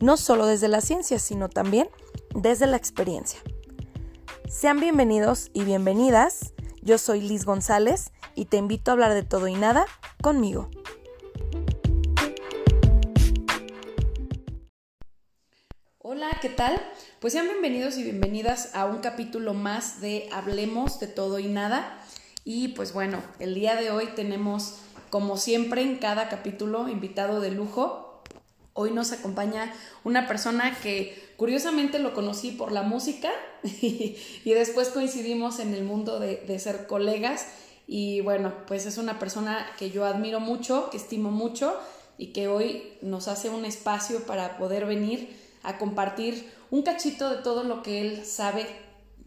no solo desde la ciencia, sino también desde la experiencia. Sean bienvenidos y bienvenidas. Yo soy Liz González y te invito a hablar de todo y nada conmigo. Hola, ¿qué tal? Pues sean bienvenidos y bienvenidas a un capítulo más de Hablemos de todo y nada. Y pues bueno, el día de hoy tenemos, como siempre en cada capítulo, invitado de lujo. Hoy nos acompaña una persona que curiosamente lo conocí por la música y, después coincidimos en el mundo de, de ser colegas. Y bueno, pues es una persona que yo admiro mucho, que estimo mucho y que hoy nos hace un espacio para poder venir a compartir un cachito de todo lo que él sabe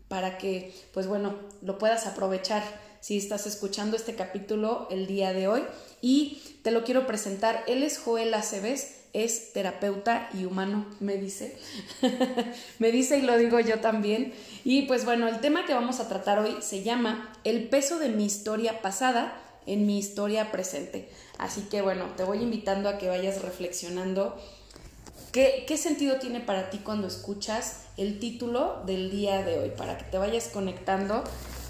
para que, pues bueno, lo puedas aprovechar si estás escuchando este capítulo el día de hoy. Y te lo quiero presentar. Él es Joel Aceves, es terapeuta y humano, me dice. me dice y lo digo yo también. Y pues bueno, el tema que vamos a tratar hoy se llama El peso de mi historia pasada en mi historia presente. Así que bueno, te voy invitando a que vayas reflexionando ¿Qué, sentido tiene para ti cuando escuchas el título del día de hoy? Para que te vayas conectando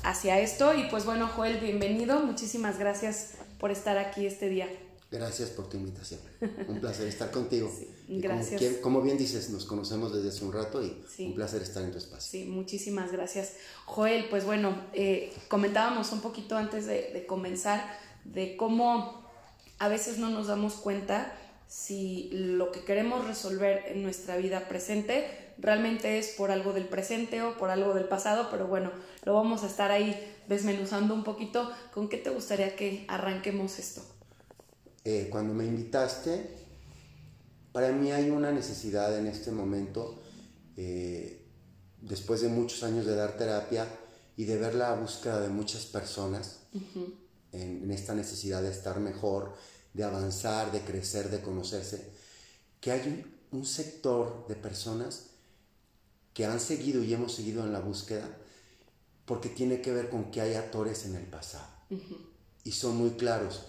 hacia esto. Y pues bueno, Joel, bienvenido. Muchísimas gracias por estar aquí este día. Gracias por tu invitación. Un placer estar contigo. gracias. Como, bien dices, nos conocemos desde hace un rato y un placer estar en tu espacio. Sí, muchísimas gracias. Joel, pues bueno, eh, comentábamos un poquito antes de, de comenzar de cómo a veces no nos damos cuenta si lo que queremos resolver en nuestra vida presente realmente es por algo del presente o por algo del pasado, pero bueno, lo vamos a estar ahí desmenuzando un poquito. ¿Con qué te gustaría que arranquemos esto? Eh, cuando me invitaste, para mí hay una necesidad en este momento, eh, después de muchos años de dar terapia y de ver la búsqueda de muchas personas en esta necesidad de estar mejor, de avanzar, de crecer, de conocerse, que hay un, sector de personas que han seguido y hemos seguido en la búsqueda porque tiene que ver con que hay actores en el pasado y son muy claros.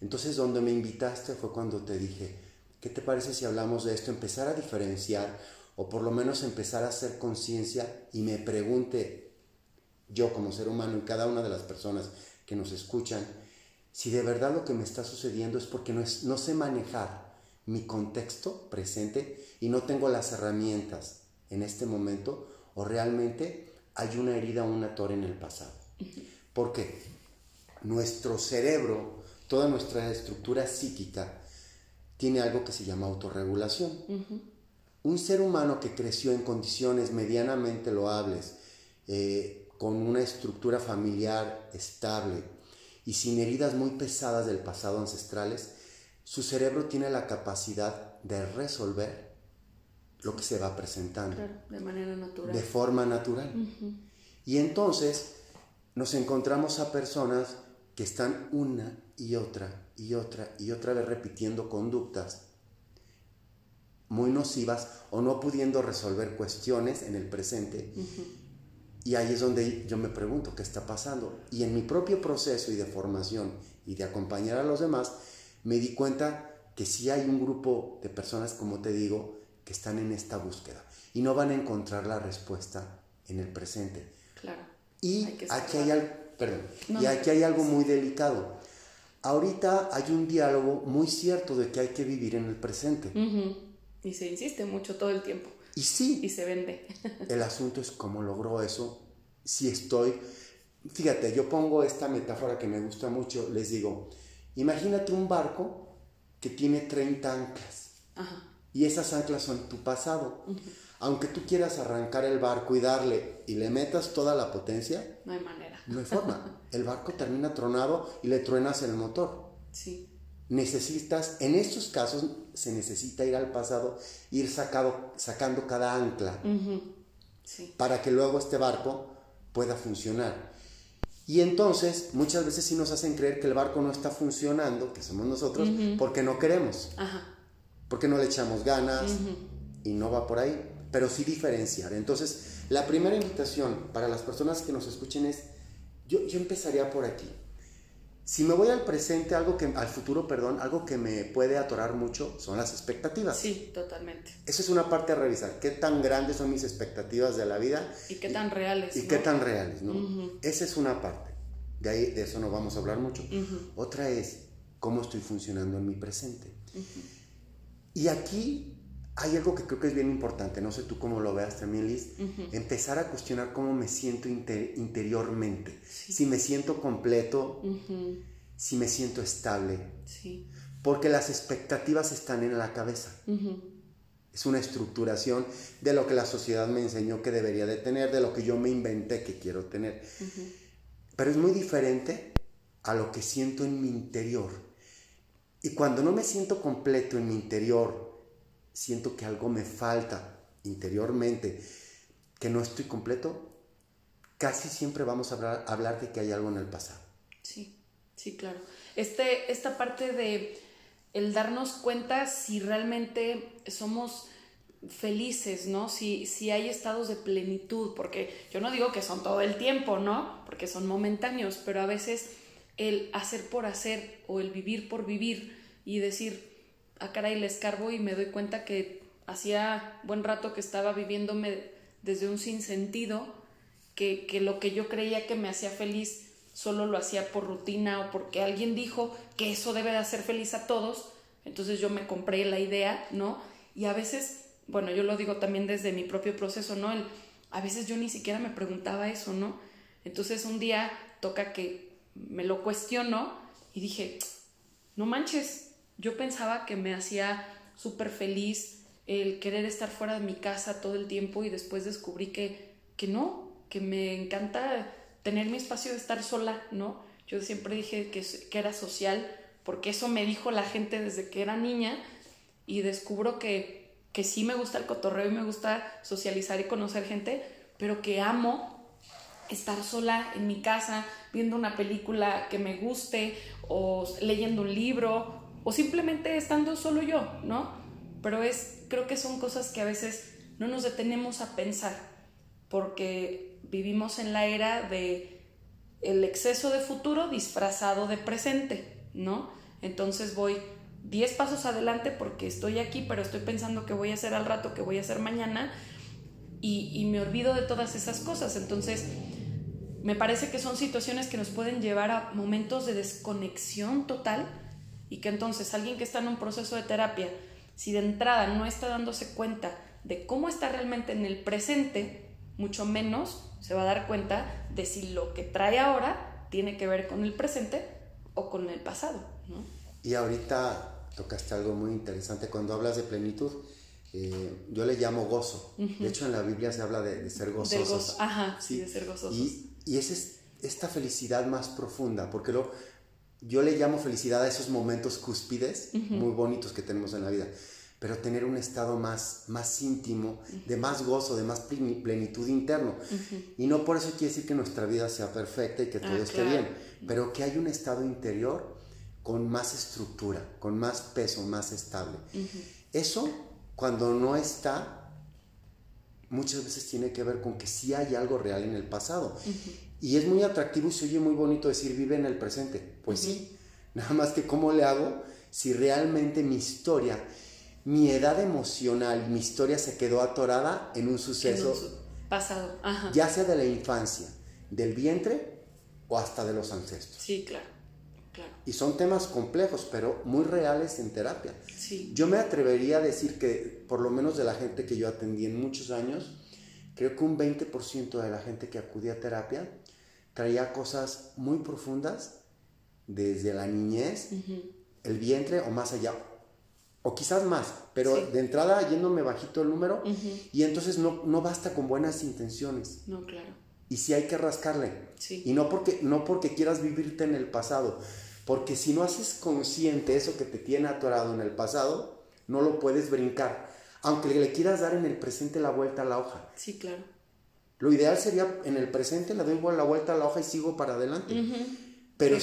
Entonces donde me invitaste fue cuando te dije, ¿qué te parece si hablamos de esto? Empezar a diferenciar o por lo menos empezar a hacer conciencia y me pregunte yo como ser humano y cada una de las personas que nos escuchan, si de verdad lo que me está sucediendo es porque no, es, no sé manejar mi contexto presente y no tengo las herramientas en este momento o realmente hay una herida o un ator en el pasado. Porque nuestro cerebro, toda nuestra estructura psíquica, tiene algo que se llama autorregulación. Un ser humano que creció en condiciones medianamente loables, eh, con una estructura familiar estable, y sin heridas muy pesadas del pasado ancestrales, su cerebro tiene la capacidad de resolver lo que se va presentando. de manera natural. De forma natural. Y entonces nos encontramos a personas que están una y otra y otra y otra vez repitiendo conductas muy nocivas o no pudiendo resolver cuestiones en el presente. Y ahí es donde yo me pregunto qué está pasando. Y en mi propio proceso y de formación y de acompañar a los demás, me di cuenta que sí hay un grupo de personas, como te digo, que están en esta búsqueda y no van a encontrar la respuesta en el presente. Claro. Y aquí hay algo, perdón, y aquí hay algo muy delicado. Ahorita hay un diálogo muy cierto de que hay que vivir en el presente. Y se insiste mucho todo el tiempo. Y sí. Y se vende. el asunto es cómo logró eso. Si estoy. Fíjate, yo pongo esta metáfora que me gusta mucho. Les digo, imagínate un barco que tiene 30 anclas. Y esas anclas son tu pasado. Aunque tú quieras arrancar el barco y darle y le metas toda la potencia, no hay manera. No hay forma. El barco termina tronado y le truenas el motor. Sí. necesitas, en estos casos se necesita ir al pasado, ir sacado, sacando cada ancla para que luego este barco pueda funcionar. Y entonces muchas veces sí nos hacen creer que el barco no está funcionando, que somos nosotros, porque no queremos, porque no le echamos ganas y no va por ahí, pero sí diferenciar. Entonces, la primera invitación para las personas que nos escuchen es, yo, yo empezaría por aquí. Si me voy al presente, algo que, al futuro, perdón, algo que me puede atorar mucho son las expectativas. Sí, totalmente. Eso es una parte a revisar. ¿Qué tan grandes son mis expectativas de la vida? Y qué tan reales. Y qué tan reales, ¿no? Esa es una parte. De ahí, de eso no vamos a hablar mucho. Otra es cómo estoy funcionando en mi presente. Y aquí hay algo que creo que es bien importante, no sé tú cómo lo veas también, Liz, empezar a cuestionar cómo me siento interiormente, si me siento completo, si me siento estable, porque las expectativas están en la cabeza. Es una estructuración de lo que la sociedad me enseñó que debería de tener, de lo que yo me inventé que quiero tener. Pero es muy diferente a lo que siento en mi interior. Y cuando no me siento completo en mi interior, siento que algo me falta interiormente, que no estoy completo, casi siempre vamos a hablar, de que hay algo en el pasado. Sí, sí, claro. Este, esta parte de el darnos cuenta si realmente somos felices, ¿no? Si, si hay estados de plenitud, porque yo no digo que son todo el tiempo, ¿no? Porque son momentáneos, pero a veces el hacer por hacer o el vivir por vivir y decir, a cara y le escarbo y me doy cuenta que hacía buen rato que estaba viviéndome desde un sinsentido, que, que lo que yo creía que me hacía feliz solo lo hacía por rutina o porque alguien dijo que eso debe de hacer feliz a todos, entonces yo me compré la idea, ¿no? Y a veces, bueno, yo lo digo también desde mi propio proceso, ¿no? El, a veces yo ni siquiera me preguntaba eso, ¿no? Entonces un día toca que me lo cuestiono y dije, no manches, yo pensaba que me hacía súper feliz el querer estar fuera de mi casa todo el tiempo y después descubrí que, que no, que me encanta tener mi espacio de estar sola, ¿no? Yo siempre dije que, que era social porque eso me dijo la gente desde que era niña y descubro que, que sí me gusta el cotorreo y me gusta socializar y conocer gente, pero que amo estar sola en mi casa viendo una película que me guste o leyendo un libro o simplemente estando solo yo, ¿no? Pero es, creo que son cosas que a veces no nos detenemos a pensar porque vivimos en la era de el exceso de futuro disfrazado de presente, ¿no? Entonces voy 10 pasos adelante porque estoy aquí, pero estoy pensando que voy a hacer al rato, que voy a hacer mañana, y, y, me olvido de todas esas cosas. Entonces, me parece que son situaciones que nos pueden llevar a momentos de desconexión total y que entonces alguien que está en un proceso de terapia, si de entrada no está dándose cuenta de cómo está realmente en el presente, mucho menos se va a dar cuenta de si lo que trae ahora tiene que ver con el presente o con el pasado. ¿no? Y ahorita tocaste algo muy interesante cuando hablas de plenitud. Eh, yo le llamo gozo. De hecho, en la Biblia se habla de, ser gozosos. Gozo. Ajá, sí, de ser gozosos. Y, y esa es esta felicidad más profunda, porque lo, yo le llamo felicidad a esos momentos cúspides muy bonitos que tenemos en la vida, pero tener un estado más, más íntimo, de más gozo, de más plenitud interno. Y no por eso quiere decir que nuestra vida sea perfecta y que todo ah, esté bien, pero que hay un estado interior con más estructura, con más peso, más estable. Eso, cuando no está, muchas veces tiene que ver con que sí hay algo real en el pasado. Y es muy atractivo y se oye muy bonito decir vive en el presente. Pues sí, nada más que cómo le hago si realmente mi historia, mi edad emocional, mi historia se quedó atorada en un suceso pasado, ya sea de la infancia, del vientre o hasta de los ancestros. Sí, claro. claro. Y son temas complejos, pero muy reales en terapia. Sí. Yo me atrevería a decir que, por lo menos de la gente que yo atendí en muchos años, creo que un 20% de la gente que acudía a terapia traía cosas muy profundas desde la niñez, el vientre o más allá, o quizás más, pero de entrada yéndome bajito el número y entonces no, no basta con buenas intenciones. No, claro. Y sí hay que rascarle. Y no porque, no porque quieras vivirte en el pasado, Porque si no haces consciente eso que te tiene atorado en el pasado, no lo puedes brincar. Aunque le quieras dar en el presente la vuelta a la hoja. Sí, claro. Lo ideal sería en el presente le doy la vuelta a la hoja y sigo para adelante. Pero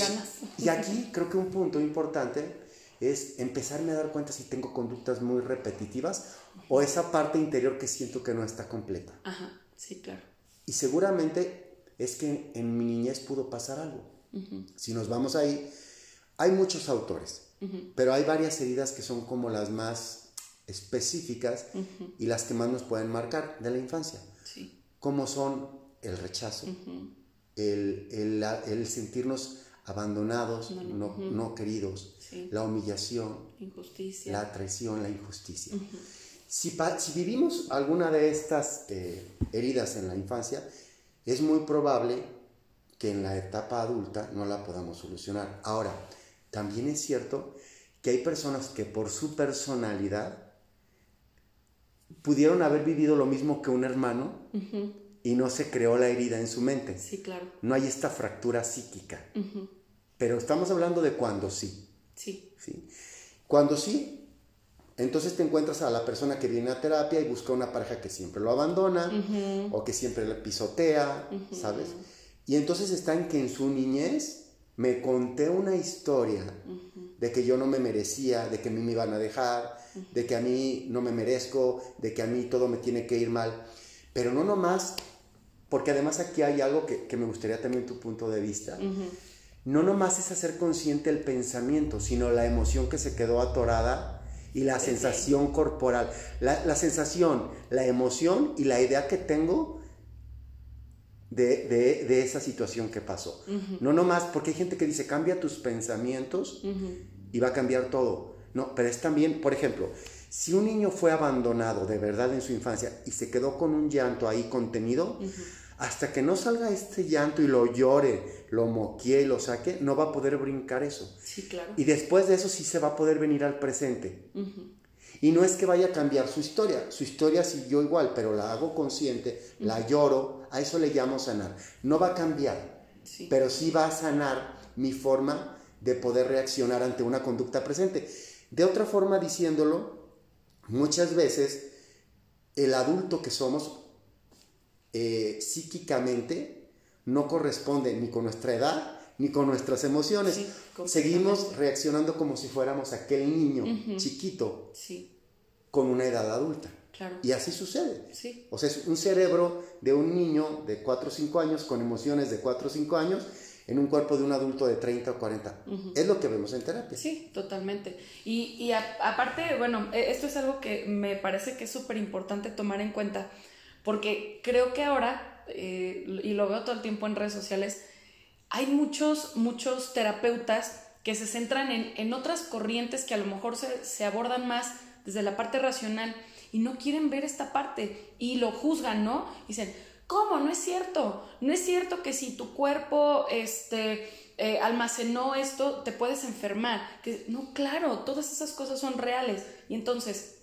y aquí creo que un punto importante es empezarme a dar cuenta si tengo conductas muy repetitivas o esa parte interior que siento que no está completa. Ajá, sí, claro. Y seguramente es que en mi niñez pudo pasar algo. Si nos vamos ahí, hay muchos autores, pero hay varias heridas que son como las más específicas y las que más nos pueden marcar de la infancia. Como son el rechazo, el, el, sentirnos abandonados, no, queridos, la humillación, la traición, la injusticia. Si, si, vivimos alguna de estas eh, heridas en la infancia, es muy probable que en la etapa adulta no la podamos solucionar. Ahora, también es cierto que hay personas que por su personalidad pudieron haber vivido lo mismo que un hermano y no se creó la herida en su mente. Sí, claro. No hay esta fractura psíquica. Pero estamos hablando de cuando sí. Sí. sí. Cuando sí, entonces te encuentras a la persona que viene a terapia y busca una pareja que siempre lo abandona o que siempre le pisotea, ¿sabes? Y entonces está en que en su niñez me conté una historia de que yo no me merecía, de que a mí me iban a dejar, de que a mí no me merezco, de que a mí todo me tiene que ir mal. Pero no nomás, porque además aquí hay algo que, me gustaría también tu punto de vista. No nomás es hacer consciente el pensamiento, sino la emoción que se quedó atorada y la sensación corporal. La, la sensación, la emoción y la idea que tengo de, esa situación que pasó. No nomás, porque hay gente que dice, cambia tus pensamientos y va a cambiar todo. No, pero es también, por ejemplo, si un niño fue abandonado de verdad en su infancia y se quedó con un llanto ahí contenido, hasta que no salga este llanto y lo llore, lo moquee y lo saque, no va a poder brincar eso. Sí, claro. Y después de eso sí se va a poder venir al presente. Y no es que vaya a cambiar su historia, su historia siguió igual, pero la hago consciente, la lloro, a eso le llamo sanar. No va a cambiar, pero sí va a sanar mi forma de poder reaccionar ante una conducta presente. De otra forma, diciéndolo, muchas veces el adulto que somos eh, psíquicamente no corresponde ni con nuestra edad ni con nuestras emociones. Seguimos reaccionando como si fuéramos aquel niño chiquito con una edad adulta. Y así sucede. O sea, es un cerebro de un niño de 4 o 5 años con emociones de 4 o 5 años en un cuerpo de un adulto de 30 o 40. Es lo que vemos en terapia. Sí, totalmente. Y, y aparte, bueno, e, esto es algo que me parece que es súper importante tomar en cuenta, porque creo que ahora, eh, y lo veo todo el tiempo en redes sociales, hay muchos, muchos terapeutas que se centran en, en otras corrientes que a lo mejor se, se abordan más desde la parte racional y no quieren ver esta parte y lo juzgan, ¿no? Dicen, ¿cómo? No es cierto. No es cierto que si tu cuerpo este, eh, almacenó esto, te puedes enfermar. Que, no, claro, todas esas cosas son reales. Y entonces,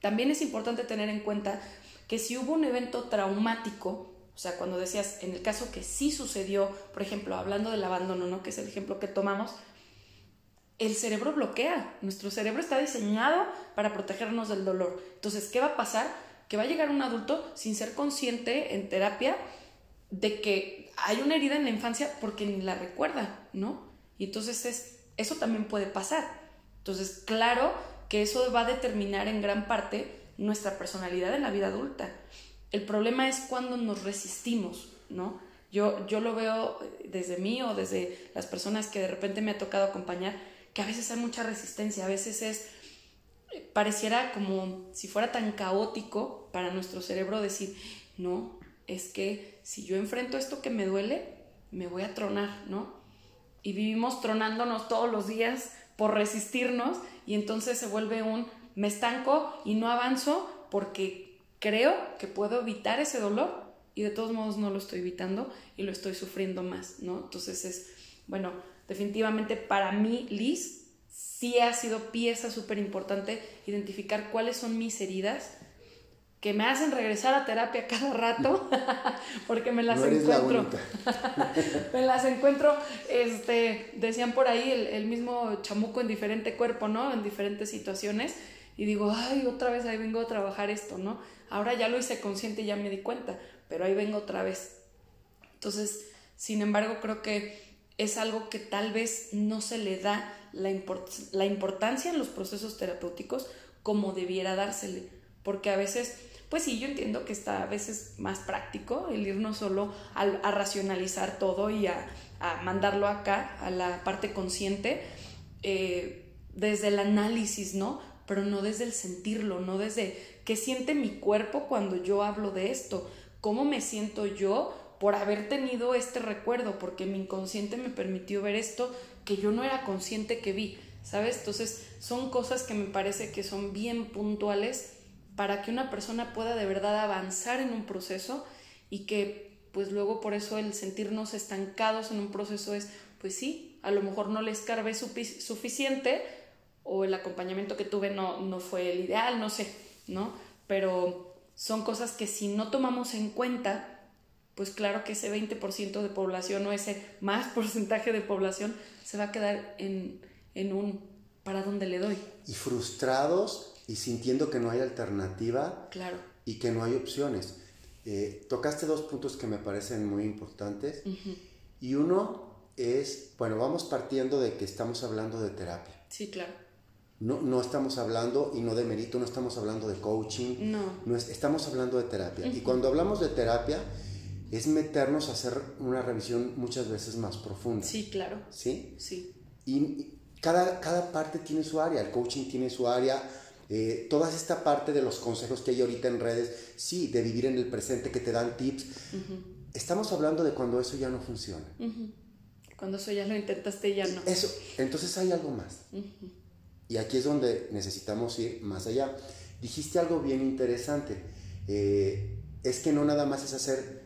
también es importante tener en cuenta que si hubo un evento traumático, o sea, cuando decías, en el caso que sí sucedió, por ejemplo, hablando del abandono, ¿no? Que es el ejemplo que tomamos, el cerebro bloquea. Nuestro cerebro está diseñado para protegernos del dolor. Entonces, ¿qué va a pasar? Que va a llegar un adulto sin ser consciente en terapia de que hay una herida en la infancia porque ni la recuerda, ¿no? Y entonces es, eso también puede pasar. Entonces, claro que eso va a determinar en gran parte nuestra personalidad en la vida adulta. El problema es cuando nos resistimos, ¿no? Yo, yo lo veo desde mí o desde las personas que de repente me ha tocado acompañar, que a veces hay mucha resistencia, a veces es, pareciera como si fuera tan caótico para nuestro cerebro decir, no, es que si yo enfrento esto que me duele, me voy a tronar, ¿no? Y vivimos tronándonos todos los días por resistirnos y entonces se vuelve un me estanco y no avanzo porque creo que puedo evitar ese dolor y de todos modos no lo estoy evitando y lo estoy sufriendo más, ¿no? Entonces es, bueno, definitivamente para mí, Liz, sí ha sido pieza súper importante identificar cuáles son mis heridas que me hacen regresar a terapia cada rato porque me las No eres la encuentro. me las encuentro, este, decían por ahí el, el mismo chamuco en diferente cuerpo, ¿no? En diferentes situaciones. Y digo, ay, otra vez ahí vengo a trabajar esto, ¿no? Ahora ya lo hice consciente y ya me di cuenta, pero ahí vengo otra vez. Entonces, sin embargo, creo que es algo que tal vez no se le da la, import- la importancia en los procesos terapéuticos como debiera dársele, porque a veces, pues sí, yo entiendo que está a veces más práctico el irnos solo a, a racionalizar todo y a, a mandarlo acá, a la parte consciente, eh, desde el análisis, ¿no? Pero no desde el sentirlo, no desde qué siente mi cuerpo cuando yo hablo de esto, cómo me siento yo por haber tenido este recuerdo, porque mi inconsciente me permitió ver esto que yo no era consciente que vi, ¿sabes? Entonces son cosas que me parece que son bien puntuales para que una persona pueda de verdad avanzar en un proceso y que pues luego por eso el sentirnos estancados en un proceso es, pues sí, a lo mejor no le escarbé sufi- suficiente o el acompañamiento que tuve no, no fue el ideal, no sé, ¿no? Pero son cosas que si no tomamos en cuenta, pues claro que ese 20% de población o ese más porcentaje de población se va a quedar en, en un ¿para dónde le doy? Y frustrados y sintiendo que no hay alternativa Claro. y que no hay opciones. Eh, tocaste dos puntos que me parecen muy importantes. Y uno es, bueno, vamos partiendo de que estamos hablando de terapia. Sí, claro. No, no estamos hablando, y no de mérito, no estamos hablando de coaching. No. es- estamos hablando de terapia. Y cuando hablamos de terapia, es meternos a hacer una revisión muchas veces más profunda. Sí, claro. ¿Sí? Sí. Y y cada, cada parte tiene su área, el coaching tiene su área, eh, toda esta parte de los consejos que hay ahorita en redes, sí, de vivir en el presente, que te dan tips. Estamos hablando de cuando eso ya no funciona. Cuando eso ya lo intentaste, ya no. Eso, entonces hay algo más. Y aquí es donde necesitamos ir más allá. Dijiste algo bien interesante. eh, es que no nada más es hacer,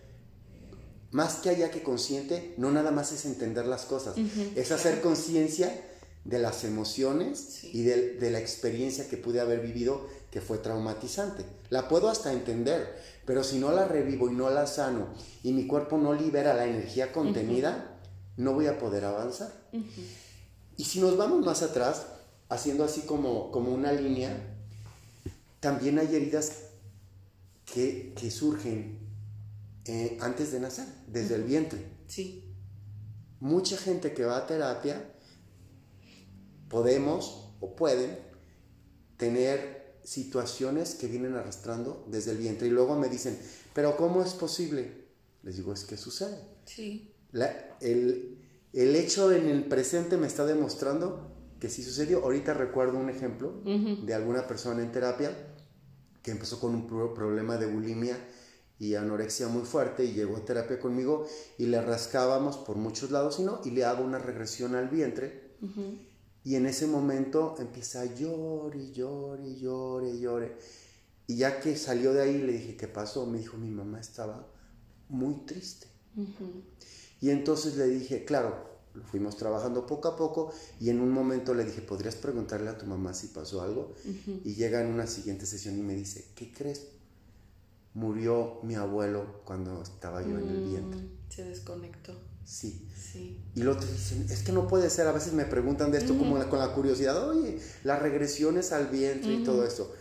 más que allá que consciente, no nada más es entender las cosas. es hacer conciencia de las emociones Sí. y de, de la experiencia que pude haber vivido que fue traumatizante. La puedo hasta entender, pero si no la revivo y no la sano y mi cuerpo no libera la energía contenida, no voy a poder avanzar. Y si nos vamos más atrás, haciendo así como, como una línea, también hay heridas que, que surgen eh, antes de nacer, desde el vientre. Sí. Mucha gente que va a terapia, podemos o pueden tener situaciones que vienen arrastrando desde el vientre y luego me dicen, pero ¿cómo es posible? Les digo, es que sucede. Sí. La- el, el hecho en el presente me está demostrando que sí sucedió. Ahorita recuerdo un ejemplo de alguna persona en terapia que empezó con un pro- problema de bulimia y anorexia muy fuerte y llegó a terapia conmigo y le rascábamos por muchos lados y no, y le hago una regresión al vientre y en ese momento empieza a llorar y llorar y llorar y llorar. Y ya que salió de ahí le dije, ¿qué pasó? Me dijo, mi mamá estaba muy triste. Y entonces le dije, claro, lo fuimos trabajando poco a poco y en un momento le dije, ¿podrías preguntarle a tu mamá si pasó algo? Y llega en una siguiente sesión y me dice, ¿qué crees? Murió mi abuelo cuando estaba yo en el vientre. Mm, Se desconectó. Sí. Sí. Y lo otro dicen, es que no puede ser, a veces me preguntan de esto como la- con la curiosidad, oye, las regresiones al vientre y todo eso.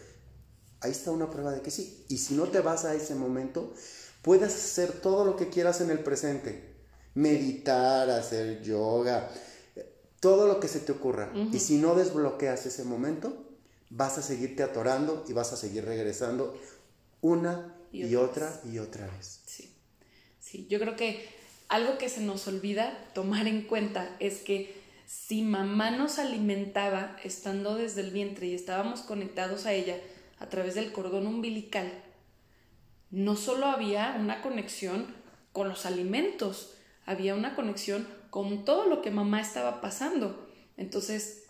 Ahí está una prueba de que sí. Y si no te vas a ese momento, puedes hacer todo lo que quieras en el presente. Meditar, hacer yoga, eh, todo lo que se te ocurra. Y si no desbloqueas ese momento, vas a seguirte atorando y vas a seguir regresando una Y y, otra otra y otra vez. Sí, sí, yo creo que algo que se nos olvida tomar en cuenta es que si mamá nos alimentaba estando desde el vientre y estábamos conectados a ella a través del cordón umbilical, no solo había una conexión con los alimentos, había una conexión con todo lo que mamá estaba pasando. Entonces,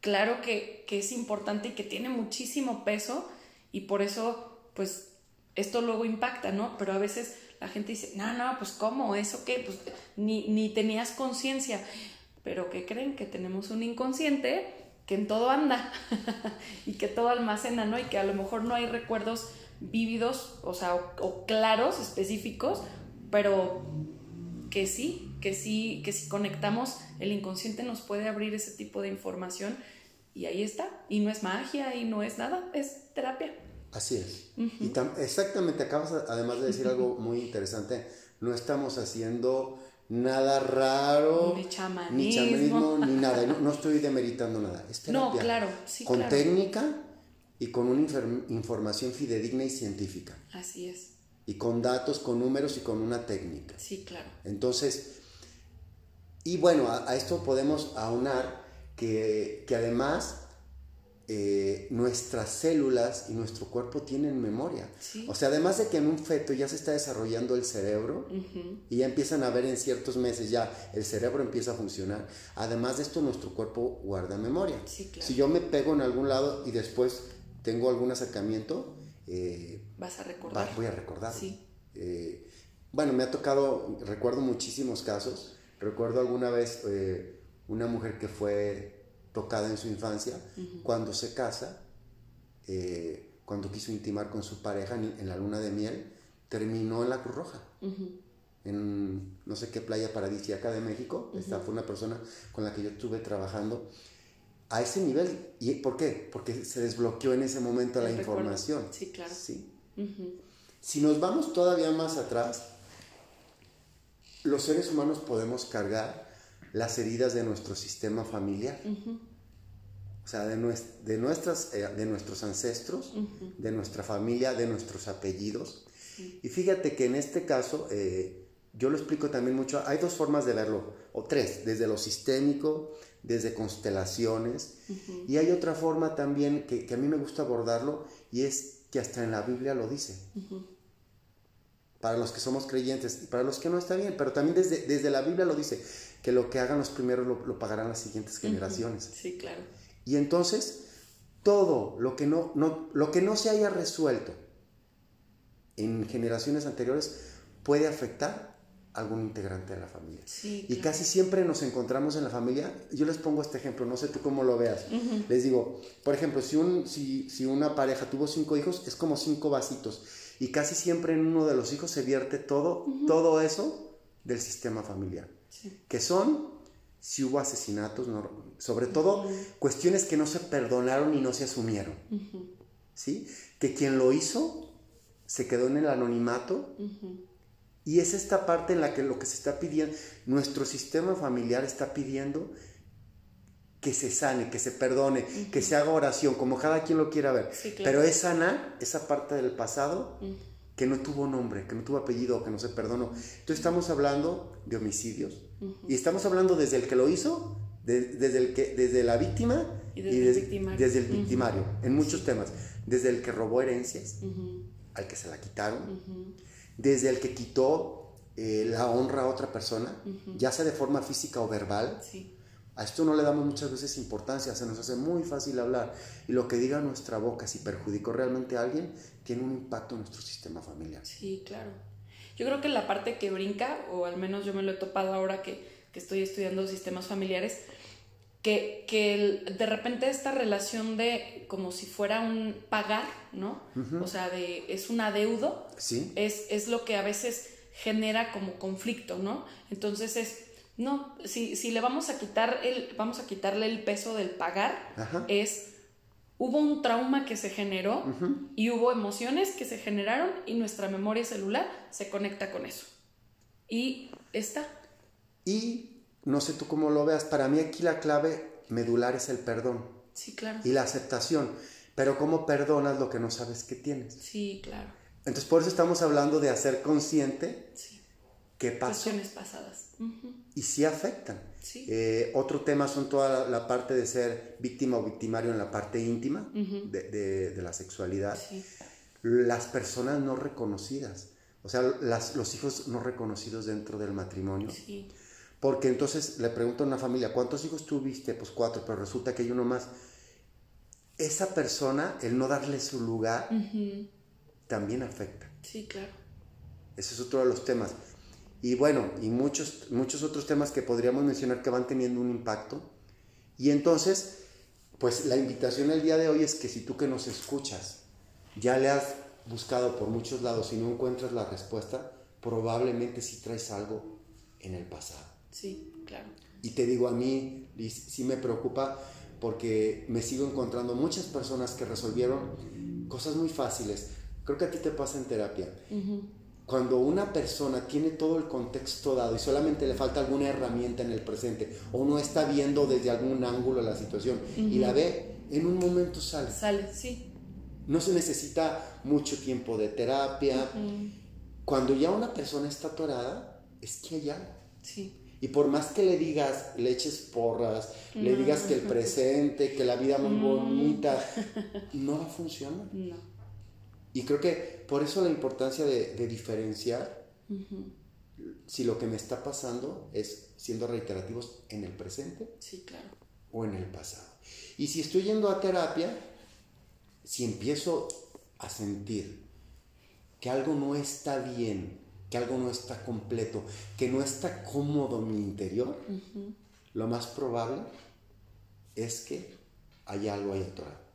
claro que, que es importante y que tiene muchísimo peso y por eso, pues, esto luego impacta, ¿no? Pero a veces la gente dice, no, no, pues ¿cómo? ¿Eso qué? Pues ni, ni tenías conciencia. Pero ¿qué creen? Que tenemos un inconsciente que en todo anda y que todo almacena, ¿no? Y que a lo mejor no hay recuerdos vívidos, o sea, o, claros, específicos, pero que sí, que sí, que si conectamos, el inconsciente nos puede abrir ese tipo de información y ahí está. Y no es magia y no es nada, es terapia. Así es. Y exactamente, acabas además de decir algo muy interesante. No estamos haciendo nada raro, ni chamanismo, ni, chamanismo, ni nada. No, estoy demeritando nada. Es terapia. No, claro, sí, Con técnica y con una información fidedigna y científica. Así es. Y con datos, con números y con una técnica. Sí, claro. Entonces, y bueno, a, esto podemos aunar que, que además eh, nuestras células y nuestro cuerpo tienen memoria. O sea, además de que en un feto ya se está desarrollando el cerebro y ya empiezan a ver en ciertos meses ya el cerebro empieza a funcionar, además de esto nuestro cuerpo guarda memoria. Si yo me pego en algún lado y después tengo algún acercamiento, eh, vas a recordar. voy a recordar. Eh, bueno, me ha tocado, recuerdo muchísimos casos. Recuerdo alguna vez una mujer que fue tocada en su infancia, cuando se casa, eh, cuando quiso intimar con su pareja en, la luna de miel, terminó en la Cruz Roja. En no sé qué playa paradisíaca de México. Esta fue una persona con la que yo estuve trabajando a ese nivel. ¿Y por qué? Porque se desbloqueó en ese momento la información. Sí, claro. Sí. Si nos vamos todavía más atrás, los seres humanos podemos cargar las heridas de nuestro sistema familiar. O sea, de, de, nuestras, eh, de nuestros ancestros, de nuestra familia, de nuestros apellidos. Y fíjate que en este caso, eh, yo lo explico también mucho, hay dos formas de verlo, o tres, desde lo sistémico, desde constelaciones, y hay otra forma también que, que, a mí me gusta abordarlo, y es que hasta en la Biblia lo dice. Para los que somos creyentes y para los que no está bien, pero también desde, desde la Biblia lo dice que lo que hagan los primeros lo, pagarán las siguientes generaciones. Sí, claro. Y entonces, todo lo que no, no, lo que no se haya resuelto en generaciones anteriores puede afectar a algún integrante de la familia. Sí, y casi siempre nos encontramos en la familia, yo les pongo este ejemplo, no sé tú cómo lo veas, les digo, por ejemplo, si, un, si, si una pareja tuvo cinco hijos, es como cinco vasitos, y casi siempre en uno de los hijos se vierte todo, todo eso del sistema familiar que son si hubo asesinatos, sobre todo cuestiones que no se perdonaron y no se asumieron. ¿sí? Que quien lo hizo se quedó en el anonimato. Y es esta parte en la que lo que se está pidiendo, nuestro sistema familiar está pidiendo que se sane, que se perdone, que se haga oración, como cada quien lo quiera ver. Pero es sanar esa parte del pasado que no tuvo nombre, que no tuvo apellido, que no se perdonó. Entonces estamos hablando de homicidios y estamos hablando desde el que lo hizo, desde, el que, desde la víctima y desde, el, victimario. en muchos temas. Desde el que robó herencias, al que se la quitaron, desde el que quitó eh, la honra a otra persona, ya sea de forma física o verbal. A esto no le damos muchas veces importancia, se nos hace muy fácil hablar. Y lo que diga nuestra boca, si perjudicó realmente a alguien, tiene un impacto en nuestro sistema familiar. Sí, claro. Yo creo que la parte que brinca, o al menos yo me lo he topado ahora que, estoy estudiando sistemas familiares, que, que de repente esta relación de como si fuera un pagar, ¿no? O sea, de, es un adeudo, ¿Sí? es, es lo que a veces genera como conflicto, ¿no? Entonces es, no, si, si le vamos a quitar el, vamos a quitarle el peso del pagar, es hubo un trauma que se generó y hubo emociones que se generaron y nuestra memoria celular se conecta con eso. Y está. Y no sé tú cómo lo veas, para mí aquí la clave medular es el perdón. Sí, claro. Y la aceptación. Pero ¿cómo perdonas lo que no sabes que tienes? Sí, claro. Entonces por eso estamos hablando de hacer consciente sí. Qué pasó. pasadas. Y sí afectan. Eh, otro tema son toda la, parte de ser víctima o victimario en la parte íntima de, la sexualidad. Las personas no reconocidas, o sea, los hijos no reconocidos dentro del matrimonio. Porque entonces le pregunto a una familia, ¿cuántos hijos tuviste? Pues cuatro, pero resulta que hay uno más. Esa persona, el no darle su lugar, también afecta. Sí, claro. Ese es otro de los temas. Y bueno, y muchos, muchos otros temas que podríamos mencionar que van teniendo un impacto. Y entonces, pues la invitación el día de hoy es que si tú que nos escuchas ya le has buscado por muchos lados y no encuentras la respuesta, probablemente sí traes algo en el pasado. Sí, claro. Y te digo, a mí sí me preocupa porque me sigo encontrando muchas personas que resolvieron cosas muy fáciles. Creo que a ti te pasa en terapia. Cuando una persona tiene todo el contexto dado y solamente le falta alguna herramienta en el presente o no está viendo desde algún ángulo la situación y la ve, en un momento sale. Sale, sí. No se necesita mucho tiempo de terapia. Cuando ya una persona está atorada, es que hay algo. Sí. Y por más que le digas, le eches porras, le digas que el presente, que la vida muy bonita, no va a funcionar. No. Y creo que por eso la importancia de, diferenciar si lo que me está pasando es siendo reiterativos en el presente sí, claro. o en el pasado. Y si estoy yendo a terapia, si empiezo a sentir que algo no está bien, que algo no está completo, que no está cómodo mi interior, lo más probable es que hay algo ahí atorado.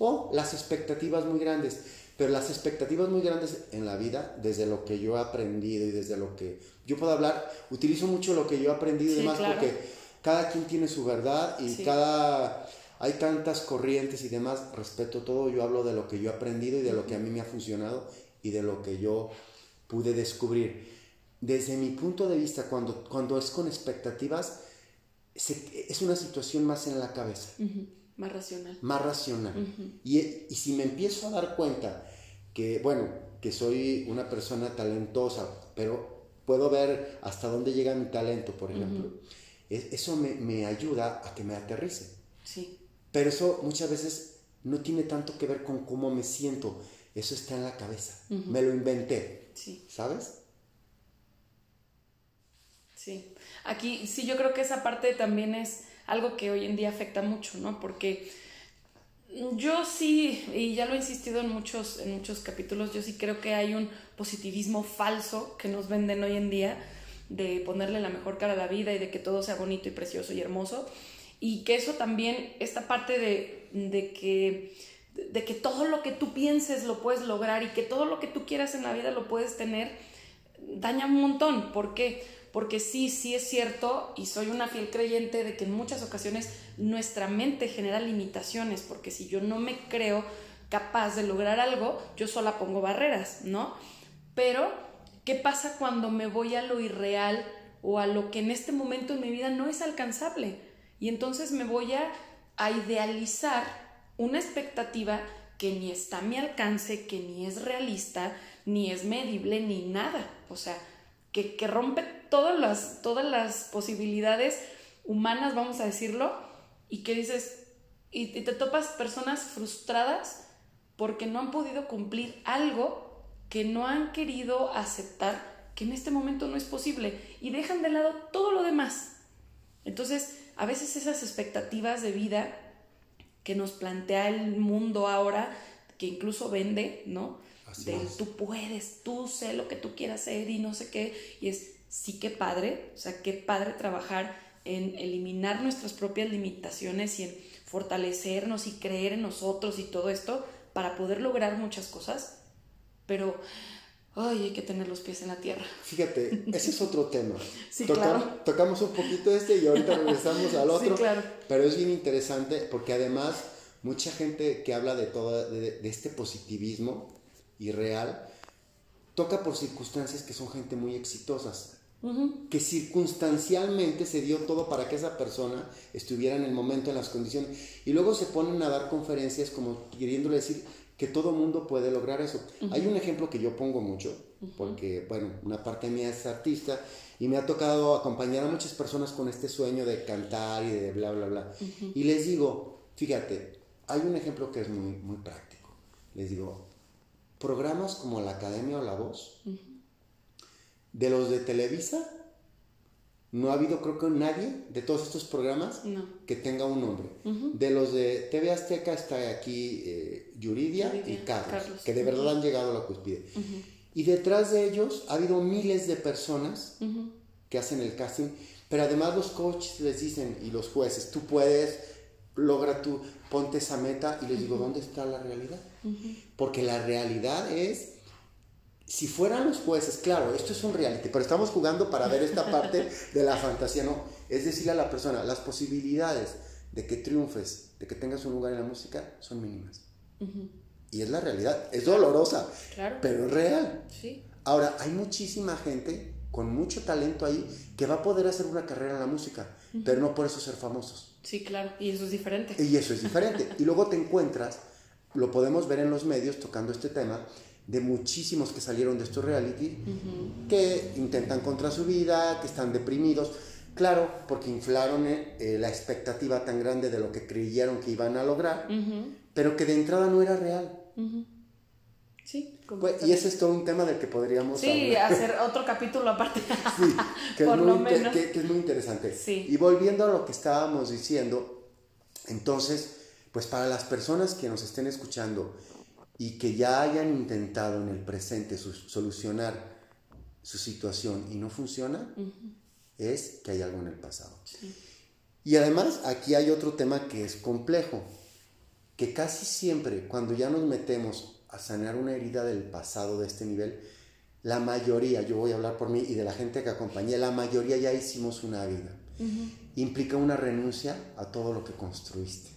O las expectativas muy grandes. Pero las expectativas muy grandes en la vida, desde lo que yo he aprendido y desde lo que yo puedo hablar, utilizo mucho lo que yo he aprendido y demás porque cada quien tiene su verdad y cada hay tantas corrientes y demás, respeto todo, yo hablo de lo que yo he aprendido y de lo que a mí me ha funcionado y de lo que yo pude descubrir. Desde mi punto de vista, cuando, cuando es con expectativas, es una situación más en la cabeza. Más racional. Más racional. y, y, si me empiezo a dar cuenta que, bueno, que soy una persona talentosa, pero puedo ver hasta dónde llega mi talento, por ejemplo, eso me, me, ayuda a que me aterrice. Sí. Pero eso muchas veces no tiene tanto que ver con cómo me siento, eso está en la cabeza. Me lo inventé. Sí. ¿Sabes? Sí. Aquí sí yo creo que esa parte también es algo que hoy en día afecta mucho, ¿no? Porque yo sí, y ya lo he insistido en muchos, en muchos capítulos, yo sí creo que hay un positivismo falso que nos venden hoy en día de ponerle la mejor cara a la vida y de que todo sea bonito y precioso y hermoso. Y que eso también, esta parte de, de que de que todo lo que tú pienses lo puedes lograr y que todo lo que tú quieras en la vida lo puedes tener, daña un montón. ¿Por qué? Porque sí, sí es cierto y soy una fiel creyente de que en muchas ocasiones nuestra mente genera limitaciones, porque si yo no me creo capaz de lograr algo, yo sola pongo barreras, ¿no? Pero, ¿qué pasa cuando me voy a lo irreal o a lo que en este momento en mi vida no es alcanzable? Y entonces me voy a, idealizar una expectativa que ni está a mi alcance, que ni es realista, ni es medible, ni nada. O sea, que, rompe todas las, todas las posibilidades humanas, vamos a decirlo, y que dices, y, te topas personas frustradas porque no han podido cumplir algo que no han querido aceptar que en este momento no es posible y dejan de lado todo lo demás. Entonces, a veces esas expectativas de vida que nos plantea el mundo ahora, que incluso vende, ¿no? Así tú puedes, tú sé lo que tú quieras hacer y no sé qué. Y es, sí, qué padre, o sea, qué padre trabajar en eliminar nuestras propias limitaciones y en fortalecernos y creer en nosotros y todo esto para poder lograr muchas cosas. Pero ay, hay que tener los pies en la tierra. Fíjate, ese es otro tema. sí, claro. Tocamos un poquito este y ahorita regresamos al otro. Sí, claro. Pero es bien interesante porque además mucha gente que habla de todo, de, este positivismo irreal, toca por circunstancias que son gente muy exitosas. Que circunstancialmente se dio todo para que esa persona estuviera en el momento, en las condiciones. Y luego se ponen a dar conferencias como queriéndole decir, que todo mundo puede lograr eso. Hay un ejemplo que yo pongo mucho, porque, bueno, una parte mía es artista y me ha tocado acompañar a muchas personas con este sueño de cantar y de bla, bla, bla. Y les digo, fíjate, hay un ejemplo que es muy, muy práctico. Les digo, programas como la Academia o La Voz, de los de Televisa, no ha habido, creo que nadie de todos estos programas que tenga un nombre. De los de TV Azteca está aquí eh, Yuridia, y Carlos, que de verdad han llegado a la cúspide. Y detrás de ellos ha habido miles de personas que hacen el casting, pero además los coaches les dicen y los jueces, tú puedes, logra tú, ponte esa meta y les digo, ¿dónde está la realidad? Porque la realidad es, si fueran los jueces, claro, esto es un reality, pero estamos jugando para ver esta parte de la fantasía, ¿no? Es decirle a la persona, las posibilidades de que triunfes, de que tengas un lugar en la música, son mínimas. Y es la realidad, es dolorosa, pero es real. Ahora, hay muchísima gente con mucho talento ahí que va a poder hacer una carrera en la música, pero no por eso ser famosos. Sí, claro, y eso es diferente. Y eso es diferente. y luego te encuentras, lo podemos ver en los medios tocando este tema, de muchísimos que salieron de estos reality, que intentan contra su vida, que están deprimidos. Claro, porque inflaron eh, la expectativa tan grande de lo que creyeron que iban a lograr, pero que de entrada no era real. Sí, pues, y ese es todo un tema del que podríamos sí, hacer otro capítulo aparte. sí, que, es muy, que, es muy interesante. Sí. Y volviendo a lo que estábamos diciendo, entonces, pues para las personas que nos estén escuchando y que ya hayan intentado en el presente solucionar su situación y no funciona, es que hay algo en el pasado. Sí. Y además aquí hay otro tema que es complejo, que casi siempre cuando ya nos metemos a sanar una herida del pasado de este nivel, la mayoría, yo voy a hablar por mí y de la gente que acompañé, la mayoría ya hicimos una vida. Implica una renuncia a todo lo que construiste.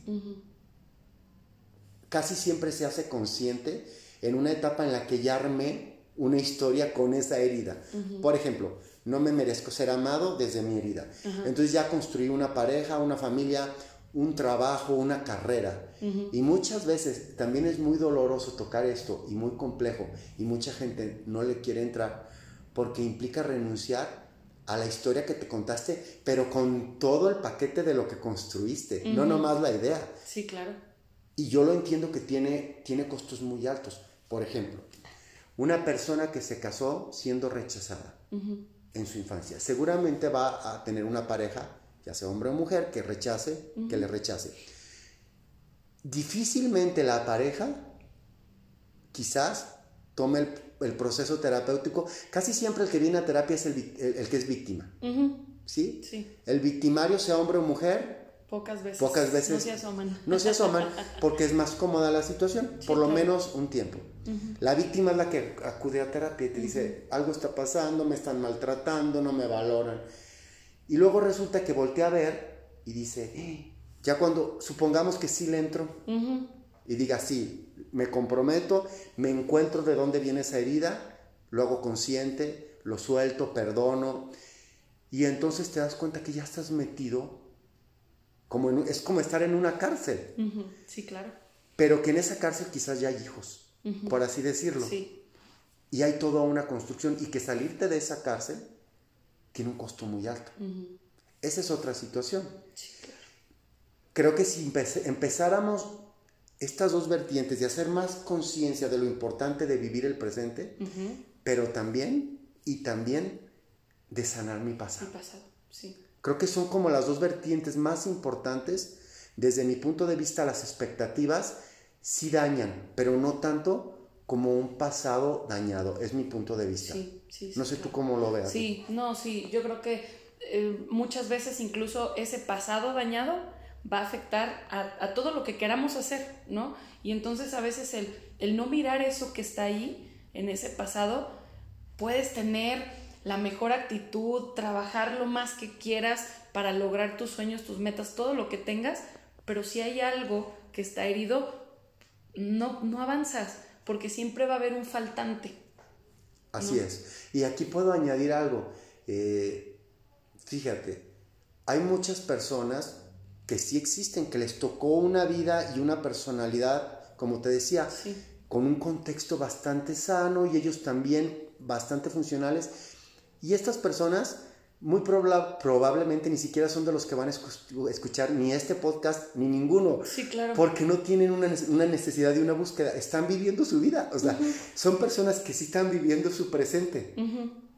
Casi siempre se hace consciente en una etapa en la que ya armé una historia con esa herida. Por ejemplo, no me merezco ser amado desde mi herida. Entonces ya construí una pareja, una familia, un trabajo, una carrera. Y muchas veces también es muy doloroso tocar esto y muy complejo y mucha gente no le quiere entrar porque implica renunciar a la historia que te contaste, pero con todo el paquete de lo que construiste, no nomás la idea. Sí, claro. Y yo lo entiendo que tiene, tiene costos muy altos. Por ejemplo, una persona que se casó siendo rechazada en su infancia, seguramente va a tener una pareja ya sea hombre o mujer, que rechace, que le rechace. Difícilmente la pareja quizás tome el, proceso terapéutico. Casi siempre el que viene a terapia es el, que es víctima. ¿Sí? ¿Sí? El victimario, sea hombre o mujer, Pocas veces. Pocas veces. No se asoman. No se asoman porque es más cómoda la situación, por lo menos un tiempo. La víctima es la que acude a terapia y te dice, algo está pasando, me están maltratando, no me valoran. Y luego resulta que voltea a ver y dice, eh", ya cuando supongamos que sí le entro y diga, sí, me comprometo, me encuentro de dónde viene esa herida, lo hago consciente, lo suelto, perdono. Y entonces te das cuenta que ya estás metido, como es como estar en una cárcel. Sí, claro. Pero que en esa cárcel quizás ya hay hijos, por así decirlo. Sí. Y hay toda una construcción y que salirte de esa cárcel tiene un costo muy alto. Esa es otra situación. Creo que si empezáramos estas dos vertientes de hacer más conciencia de lo importante de vivir el presente, pero también y también de sanar mi pasado. pasado, sí. Creo que son como las dos vertientes más importantes. Desde mi punto de vista, las expectativas sí dañan, pero no tanto como un pasado dañado, es mi punto de vista. Sí, sí, no sé tú cómo lo veas. Sí, no, sí, yo creo que eh, muchas veces incluso ese pasado dañado va a afectar a, todo lo que queramos hacer, ¿no? Y entonces a veces el, el no mirar eso que está ahí, en ese pasado, puedes tener la mejor actitud, trabajar lo más que quieras para lograr tus sueños, tus metas, todo lo que tengas, pero si hay algo que está herido, no, no avanzas porque siempre va a haber un faltante. Así es. Y aquí puedo añadir algo. Eh, fíjate, hay muchas personas que sí existen, que les tocó una vida y una personalidad, como te decía, con un contexto bastante sano y ellos también bastante funcionales. Y estas personas muy probablemente ni siquiera son de los que van a escuchar ni este podcast ni ninguno. Sí, claro. Porque no tienen una, necesidad de una búsqueda, están viviendo su vida. O sea, son personas que sí están viviendo su presente.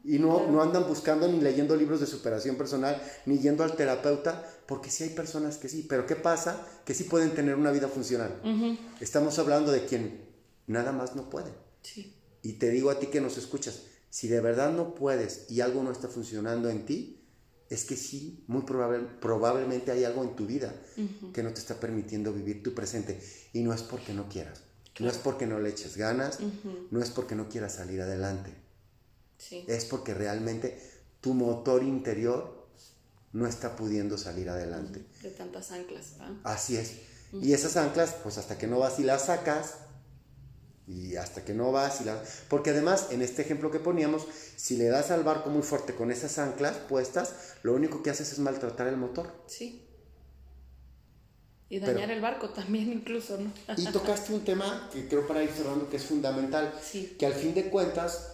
Y no, no andan buscando ni leyendo libros de superación personal, ni yendo al terapeuta, porque sí hay personas que sí. Pero ¿qué pasa? Que sí pueden tener una vida funcional. Estamos hablando de quien nada más no puede. Sí. Y te digo a ti que nos escuchas, si de verdad no puedes y algo no está funcionando en ti, es que sí, muy probable, probablemente hay algo en tu vida que no te está permitiendo vivir tu presente. Y no es porque no quieras, no es porque no le eches ganas, no es porque no quieras salir adelante. Es porque realmente tu motor interior no está pudiendo salir adelante. De tantas anclas. Así es. Y esas anclas, pues hasta que no vas y las sacas, y hasta que no vas y la... Porque además, en este ejemplo que poníamos, si le das al barco muy fuerte con esas anclas puestas, lo único que haces es maltratar el motor. Sí. Y dañar el barco también incluso, ¿no? y tocaste un tema que creo para ir cerrando que es fundamental, sí. que al fin de cuentas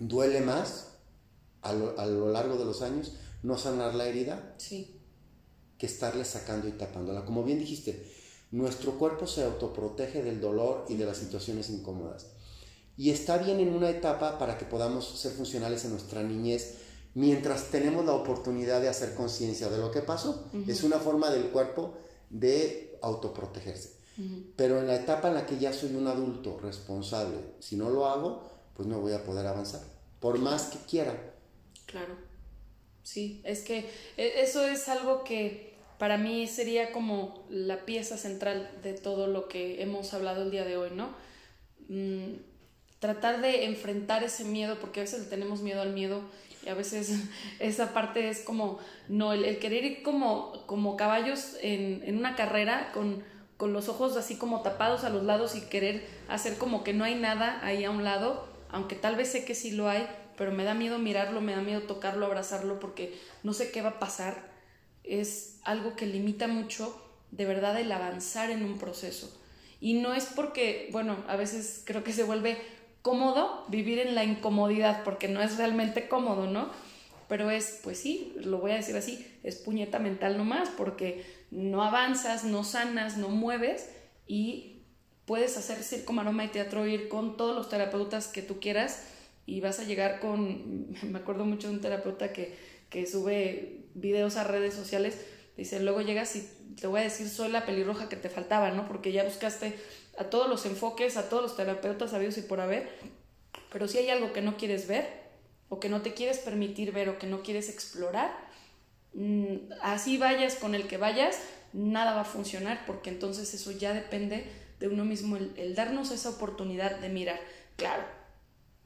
duele más a lo, a lo largo de los años no sanar la herida sí. que estarle sacando y tapándola. Como bien dijiste, nuestro cuerpo se autoprotege del dolor y de las situaciones incómodas. Y está bien en una etapa para que podamos ser funcionales en nuestra niñez mientras tenemos la oportunidad de hacer conciencia de lo que pasó. Es una forma del cuerpo de autoprotegerse. Pero en la etapa en la que ya soy un adulto responsable, si no lo hago, pues no voy a poder avanzar, por más que quiera. Claro. Sí, es que e, eso es algo que para mí sería como la pieza central de todo lo que hemos hablado el día de hoy, ¿no? Mm, tratar de enfrentar ese miedo, porque a veces tenemos miedo al miedo y a veces esa parte es como, no, el, querer ir como, como caballos en, en una carrera con, con los ojos así como tapados a los lados y querer hacer como que no hay nada ahí a un lado, aunque tal vez sé que sí lo hay, pero me da miedo mirarlo, me da miedo tocarlo, abrazarlo, porque no sé qué va a pasar es algo que limita mucho de verdad el avanzar en un proceso. Y no es porque, bueno, a veces creo que se vuelve cómodo vivir en la incomodidad, porque no es realmente cómodo, ¿no? Pero es, pues sí, lo voy a decir así, es puñeta mental nomás, porque no avanzas, no sanas, no mueves y puedes hacer circo, maroma y teatro, ir con todos los terapeutas que tú quieras y vas a llegar con, me acuerdo mucho de un terapeuta que, que sube videos a redes sociales, dice, luego llegas y te voy a decir, soy la pelirroja que te faltaba, ¿no? Porque ya buscaste a todos los enfoques, a todos los terapeutas sabidos y por haber, pero si hay algo que no quieres ver, o que no te quieres permitir ver, o que no quieres explorar, mm, así vayas con el que vayas, nada va a funcionar, porque entonces eso ya depende de uno mismo, el, darnos esa oportunidad de mirar. Claro,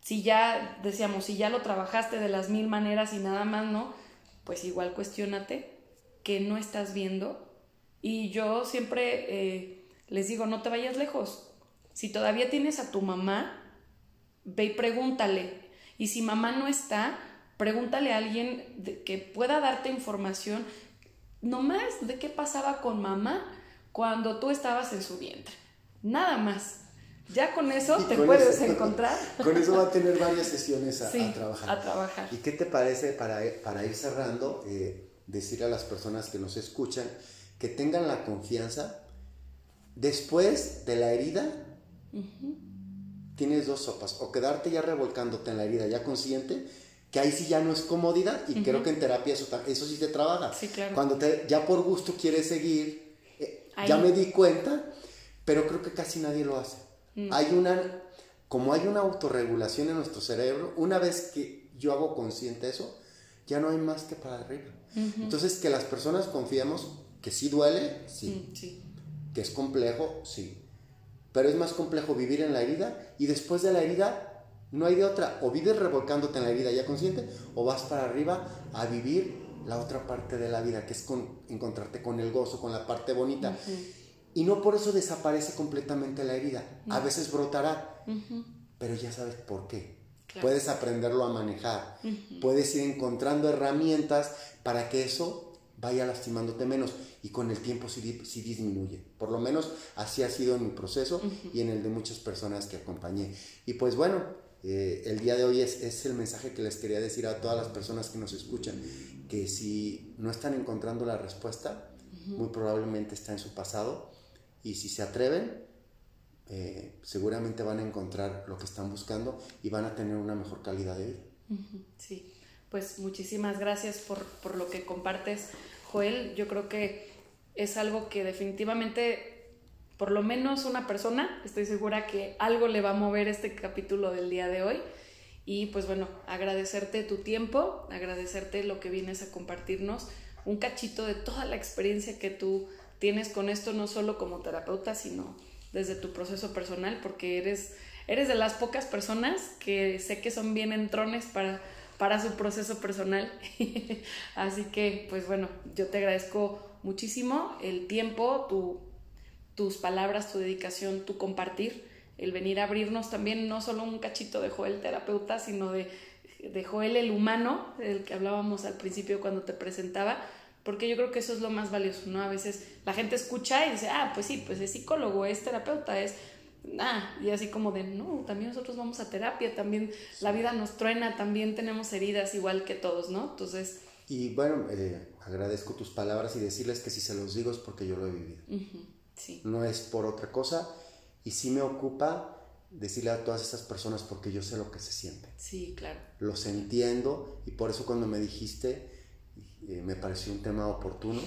si ya, decíamos, si ya lo trabajaste de las mil maneras y nada más, ¿no? pues igual cuestionate que no estás viendo. Y yo siempre eh, les digo, no te vayas lejos. Si todavía tienes a tu mamá, ve y pregúntale. Y si mamá no está, pregúntale a alguien que pueda darte información nomás de qué pasaba con mamá cuando tú estabas en su vientre. Nada más. Ya con eso te puedes encontrar. Con eso va a tener varias sesiones a, trabajar. A trabajar. ¿Y qué te parece para, para ir cerrando? Eh, decir a las personas que nos escuchan que tengan la confianza. Después de la herida, tienes dos sopas. O quedarte ya revolcándote en la herida, ya consciente, que ahí sí ya no es comodidad. Y creo que en terapia eso, eso sí te trabaja. Sí, claro. Cuando te, ya por gusto quieres seguir, eh, ya me di cuenta, pero creo que casi nadie lo hace. Mm. Hay una, como hay una autorregulación en nuestro cerebro, una vez que yo hago consciente eso, ya no hay más que para arriba. Entonces, que las personas confiemos que sí duele, sí. Mm, sí. Que es complejo, sí. Pero es más complejo vivir en la herida y después de la herida no hay de otra. O vives revolcándote en la herida ya consciente o vas para arriba a vivir la otra parte de la vida, que es con, encontrarte con el gozo, con la parte bonita. Y no por eso desaparece completamente la herida. A veces brotará, pero ya sabes por qué. Puedes aprenderlo a manejar. Puedes ir encontrando herramientas para que eso vaya lastimándote menos y con el tiempo sí, disminuye. Por lo menos así ha sido en mi proceso y en el de muchas personas que acompañé. Y pues bueno, eh, el día de hoy es, es, el mensaje que les quería decir a todas las personas que nos escuchan, que si no están encontrando la respuesta, muy probablemente está en su pasado y si se atreven, eh, seguramente van a encontrar lo que están buscando y van a tener una mejor calidad de vida. Sí, pues muchísimas gracias por, por lo que compartes, Joel. Yo creo que es algo que definitivamente, por lo menos una persona, estoy segura que algo le va a mover este capítulo del día de hoy. Y pues bueno, agradecerte tu tiempo, agradecerte lo que vienes a compartirnos, un cachito de toda la experiencia que tú tienes con esto, no solo como terapeuta, sino desde tu proceso personal, porque eres, eres de las pocas personas que sé que son bien entrones para, para su proceso personal. Así que, pues bueno, yo te agradezco muchísimo el tiempo, tu, tus palabras, tu dedicación, tu compartir, el venir a abrirnos también no solo un cachito de Joel terapeuta, sino de, de Joel el humano, del que hablábamos al principio cuando te presentaba, porque yo creo que eso es lo más valioso, ¿no? A veces la gente escucha y dice, ah, pues sí, pues es psicólogo, es terapeuta, es, ah, y así como de, no, también nosotros vamos a terapia, también la vida nos truena, también tenemos heridas igual que todos, ¿no? Entonces... Y bueno, eh, agradezco tus palabras y decirles que si se los digo es porque yo lo he vivido. sí. No es por otra cosa y sí me ocupa decirle a todas esas personas porque yo sé lo que se siente. Sí, claro. Los entiendo y por eso cuando me dijiste eh, me pareció un tema oportuno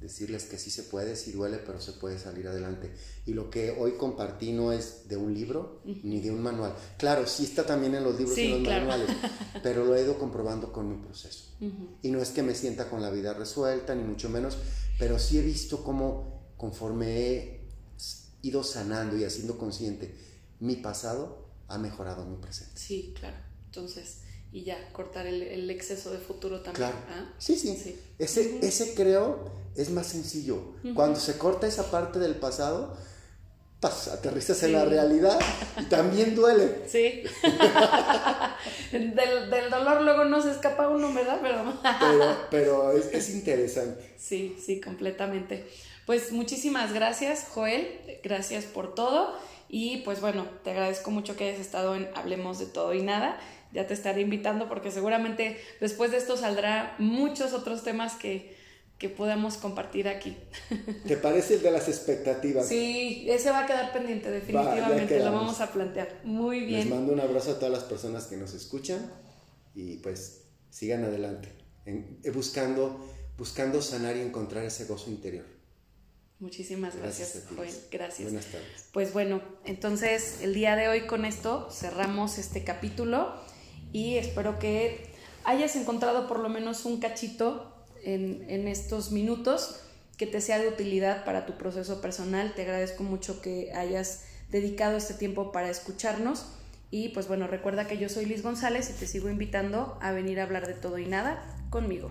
decirles que sí se puede, sí duele, pero se puede salir adelante. Y lo que hoy compartí no es de un libro ni de un manual. Claro, sí está también en los libros y los manuales, pero lo he ido comprobando con mi proceso. Y no es que me sienta con la vida resuelta, ni mucho menos, pero sí he visto cómo conforme he ido sanando y haciendo consciente mi pasado, ha mejorado mi presente. Sí, claro. Entonces, y ya, cortar el, exceso de futuro también. Claro. ¿ah? Sí, sí. Ese, ese creo es más sencillo. Cuando se corta esa parte del pasado, pas, aterrizas en la realidad y también duele. Sí. del, del, dolor luego no se escapa uno, ¿verdad? Pero, pero, es, es interesante. Sí, sí, completamente. Pues muchísimas gracias, Joel. Gracias por todo. Y pues bueno, te agradezco mucho que hayas estado en Hablemos de todo y nada ya te estaré invitando porque seguramente después de esto saldrá muchos otros temas que, que podamos compartir aquí. ¿Te parece el de las expectativas? Sí, ese va a quedar pendiente, definitivamente, lo vamos a plantear. Muy bien. Les mando un abrazo a todas las personas que nos escuchan y pues sigan adelante, en, eh, buscando, buscando sanar y encontrar ese gozo interior. Muchísimas gracias, gracias Gracias. Buenas tardes. Pues bueno, entonces el día de hoy con esto cerramos este capítulo y espero que hayas encontrado por lo menos un cachito en, estos minutos que te sea de utilidad para tu proceso personal. Te agradezco mucho que hayas dedicado este tiempo para escucharnos. Y pues bueno, recuerda que yo soy Liz González y te sigo invitando a venir a hablar de todo y nada conmigo.